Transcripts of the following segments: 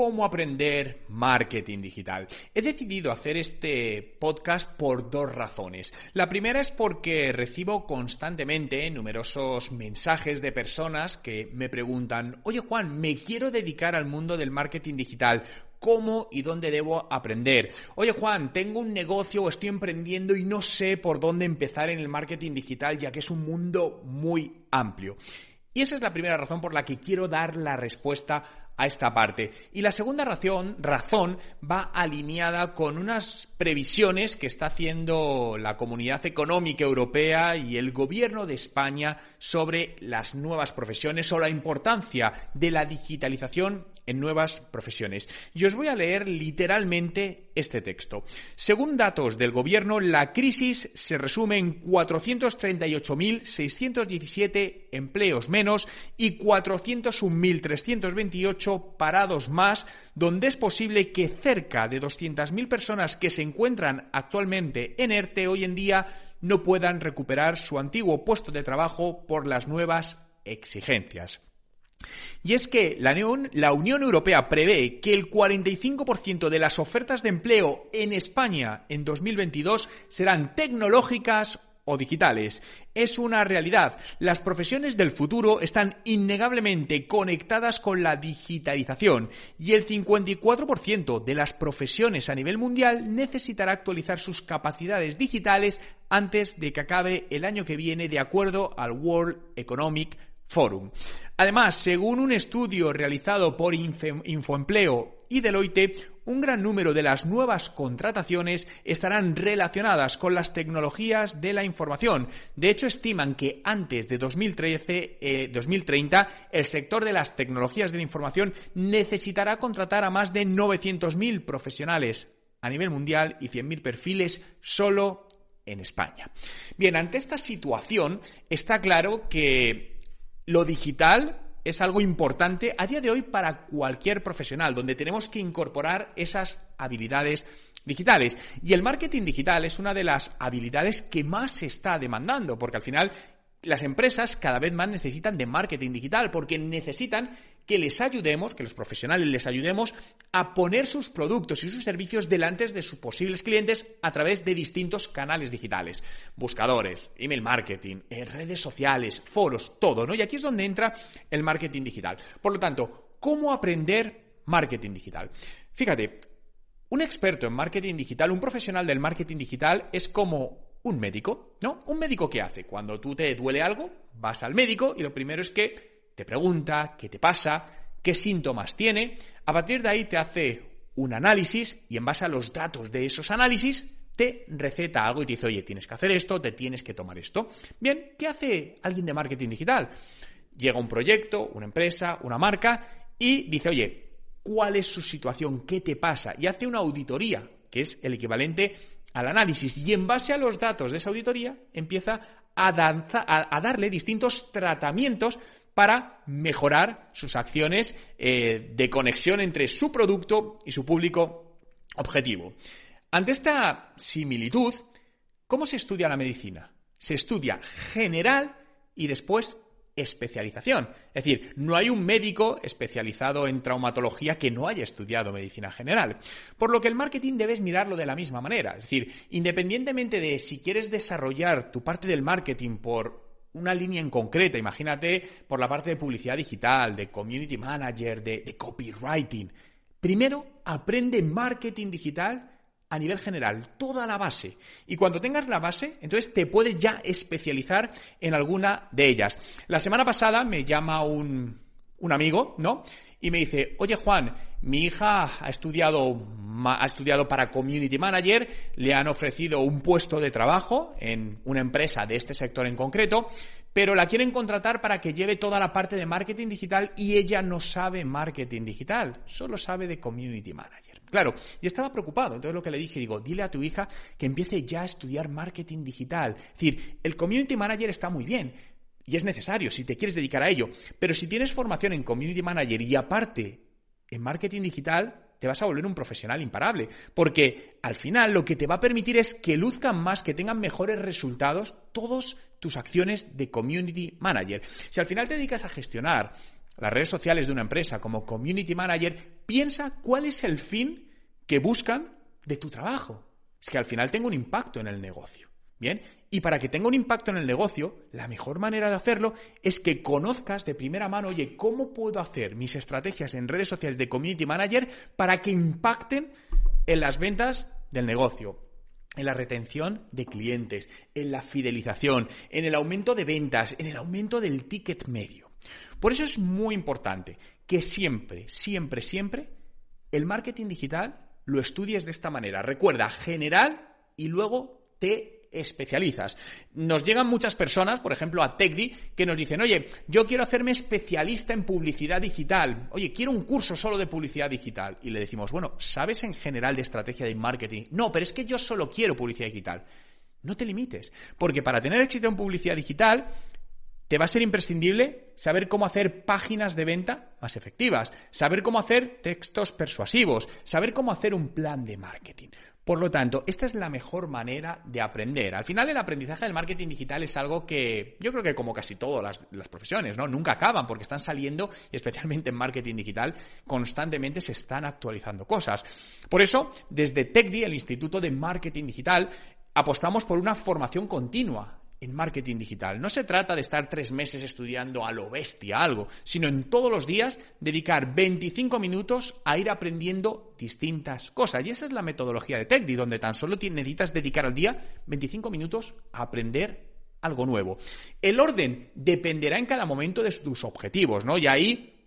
cómo aprender marketing digital. He decidido hacer este podcast por dos razones. La primera es porque recibo constantemente numerosos mensajes de personas que me preguntan, oye Juan, me quiero dedicar al mundo del marketing digital. ¿Cómo y dónde debo aprender? Oye Juan, tengo un negocio o estoy emprendiendo y no sé por dónde empezar en el marketing digital ya que es un mundo muy amplio. Y esa es la primera razón por la que quiero dar la respuesta a esta parte. Y la segunda razón, razón va alineada con unas previsiones que está haciendo la Comunidad Económica Europea y el Gobierno de España sobre las nuevas profesiones o la importancia de la digitalización en nuevas profesiones. Y os voy a leer literalmente este texto. Según datos del Gobierno, la crisis se resume en 438.617 empleos menos y 401.328 parados más, donde es posible que cerca de 200.000 personas que se encuentran actualmente en ERTE hoy en día no puedan recuperar su antiguo puesto de trabajo por las nuevas exigencias. Y es que la Unión, la Unión, Europea prevé que el 45% de las ofertas de empleo en España en 2022 serán tecnológicas o digitales. Es una realidad. Las profesiones del futuro están innegablemente conectadas con la digitalización y el 54% de las profesiones a nivel mundial necesitará actualizar sus capacidades digitales antes de que acabe el año que viene de acuerdo al World Economic Forum. Además, según un estudio realizado por Infoempleo y Deloitte, un gran número de las nuevas contrataciones estarán relacionadas con las tecnologías de la información. De hecho, estiman que antes de 2013, 2030 eh, el sector de las tecnologías de la información necesitará contratar a más de 900.000 profesionales a nivel mundial y 100.000 perfiles solo en España. Bien, ante esta situación está claro que lo digital es algo importante a día de hoy para cualquier profesional, donde tenemos que incorporar esas habilidades digitales. Y el marketing digital es una de las habilidades que más se está demandando, porque al final las empresas cada vez más necesitan de marketing digital porque necesitan que les ayudemos, que los profesionales les ayudemos a poner sus productos y sus servicios delante de sus posibles clientes a través de distintos canales digitales, buscadores, email marketing, eh, redes sociales, foros, todo, ¿no? Y aquí es donde entra el marketing digital. Por lo tanto, ¿cómo aprender marketing digital? Fíjate, un experto en marketing digital, un profesional del marketing digital es como un médico, ¿no? Un médico que hace cuando tú te duele algo, vas al médico y lo primero es que te pregunta qué te pasa, qué síntomas tiene, a partir de ahí te hace un análisis y en base a los datos de esos análisis te receta algo y te dice, oye, tienes que hacer esto, te tienes que tomar esto. Bien, ¿qué hace alguien de marketing digital? Llega un proyecto, una empresa, una marca y dice, oye, ¿cuál es su situación? ¿Qué te pasa? Y hace una auditoría, que es el equivalente al análisis y en base a los datos de esa auditoría empieza a, darle distintos tratamientos para mejorar sus acciones eh, de conexión entre su producto y su público objetivo. Ante esta similitud, ¿cómo se estudia la medicina? Se estudia general y después especialización. Es decir, no hay un médico especializado en traumatología que no haya estudiado medicina general. Por lo que el marketing debes mirarlo de la misma manera. Es decir, independientemente de si quieres desarrollar tu parte del marketing por una línea en concreta, imagínate por la parte de publicidad digital, de community manager, de, de copywriting. Primero, aprende marketing digital a nivel general, toda la base. Y cuando tengas la base, entonces te puedes ya especializar en alguna de ellas. La semana pasada me llama un, un amigo, ¿no? Y me dice, oye Juan, mi hija ha estudiado, ha estudiado para Community Manager, le han ofrecido un puesto de trabajo en una empresa de este sector en concreto, pero la quieren contratar para que lleve toda la parte de marketing digital y ella no sabe marketing digital, solo sabe de community manager. Claro, y estaba preocupado, entonces lo que le dije, digo, dile a tu hija que empiece ya a estudiar marketing digital. Es decir, el community manager está muy bien, y es necesario si te quieres dedicar a ello. Pero si tienes formación en Community Manager y aparte en marketing digital, te vas a volver un profesional imparable. Porque al final lo que te va a permitir es que luzcan más, que tengan mejores resultados todas tus acciones de Community Manager. Si al final te dedicas a gestionar las redes sociales de una empresa como Community Manager, piensa cuál es el fin que buscan de tu trabajo. Es que al final tenga un impacto en el negocio. Bien, y para que tenga un impacto en el negocio, la mejor manera de hacerlo es que conozcas de primera mano, oye, ¿cómo puedo hacer mis estrategias en redes sociales de Community Manager para que impacten en las ventas del negocio? En la retención de clientes, en la fidelización, en el aumento de ventas, en el aumento del ticket medio. Por eso es muy importante que siempre, siempre, siempre el marketing digital lo estudies de esta manera. Recuerda, general y luego te especializas. Nos llegan muchas personas, por ejemplo, a TechDi, que nos dicen, oye, yo quiero hacerme especialista en publicidad digital. Oye, quiero un curso solo de publicidad digital. Y le decimos, bueno, ¿sabes en general de estrategia de marketing? No, pero es que yo solo quiero publicidad digital. No te limites, porque para tener éxito en publicidad digital te va a ser imprescindible saber cómo hacer páginas de venta más efectivas, saber cómo hacer textos persuasivos, saber cómo hacer un plan de marketing. Por lo tanto, esta es la mejor manera de aprender. Al final, el aprendizaje del marketing digital es algo que yo creo que como casi todas las, profesiones, ¿no? Nunca acaban porque están saliendo, y especialmente en marketing digital, constantemente se están actualizando cosas. Por eso, desde TechDi, el Instituto de Marketing Digital, apostamos por una formación continua en marketing digital. No se trata de estar tres meses estudiando a lo bestia algo, sino en todos los días dedicar 25 minutos a ir aprendiendo distintas cosas. Y esa es la metodología de TechDi, donde tan solo necesitas dedicar al día 25 minutos a aprender algo nuevo. El orden dependerá en cada momento de tus objetivos, ¿no? Y ahí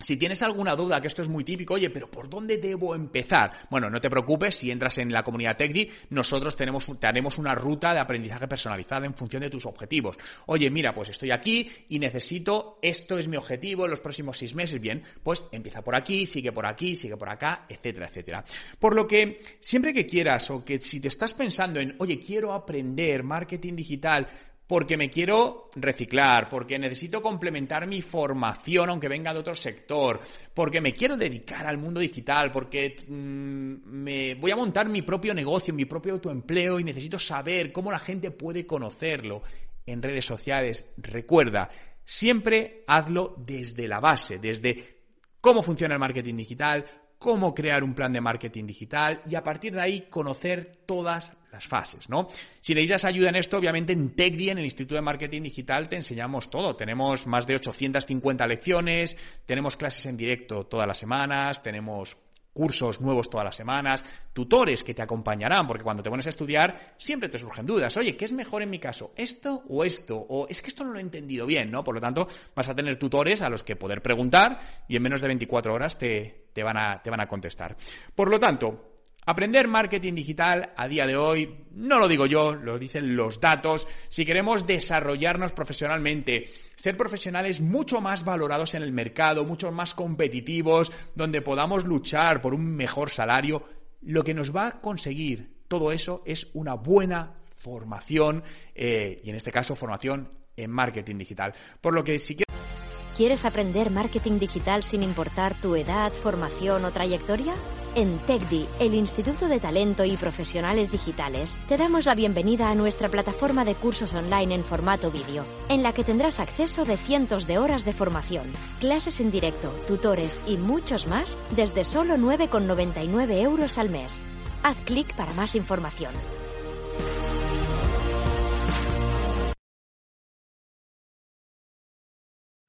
si tienes alguna duda, que esto es muy típico, oye, pero ¿por dónde debo empezar? Bueno, no te preocupes, si entras en la comunidad TechDi, nosotros tenemos, te haremos una ruta de aprendizaje personalizada en función de tus objetivos. Oye, mira, pues estoy aquí y necesito, esto es mi objetivo en los próximos seis meses. Bien, pues empieza por aquí, sigue por aquí, sigue por acá, etcétera, etcétera. Por lo que siempre que quieras o que si te estás pensando en, oye, quiero aprender marketing digital, porque me quiero reciclar, porque necesito complementar mi formación aunque venga de otro sector, porque me quiero dedicar al mundo digital, porque mm, me voy a montar mi propio negocio, mi propio autoempleo y necesito saber cómo la gente puede conocerlo en redes sociales. Recuerda, siempre hazlo desde la base, desde cómo funciona el marketing digital, cómo crear un plan de marketing digital y a partir de ahí conocer todas las fases, ¿no? Si necesitas ayuda en esto, obviamente en TechDi, en el Instituto de Marketing Digital, te enseñamos todo. Tenemos más de 850 lecciones, tenemos clases en directo todas las semanas, tenemos cursos nuevos todas las semanas, tutores que te acompañarán, porque cuando te pones a estudiar siempre te surgen dudas. Oye, ¿qué es mejor en mi caso? ¿Esto o esto? O es que esto no lo he entendido bien, ¿no? Por lo tanto, vas a tener tutores a los que poder preguntar y en menos de 24 horas te, te, van, a, te van a contestar. Por lo tanto, Aprender marketing digital a día de hoy, no lo digo yo, lo dicen los datos, si queremos desarrollarnos profesionalmente, ser profesionales mucho más valorados en el mercado, mucho más competitivos, donde podamos luchar por un mejor salario, lo que nos va a conseguir todo eso es una buena formación, eh, y en este caso formación en marketing digital. Por lo que si ¿Quieres aprender marketing digital sin importar tu edad, formación o trayectoria? En TechDi, el Instituto de Talento y Profesionales Digitales, te damos la bienvenida a nuestra plataforma de cursos online en formato vídeo, en la que tendrás acceso de cientos de horas de formación, clases en directo, tutores y muchos más desde solo 9,99 euros al mes. Haz clic para más información.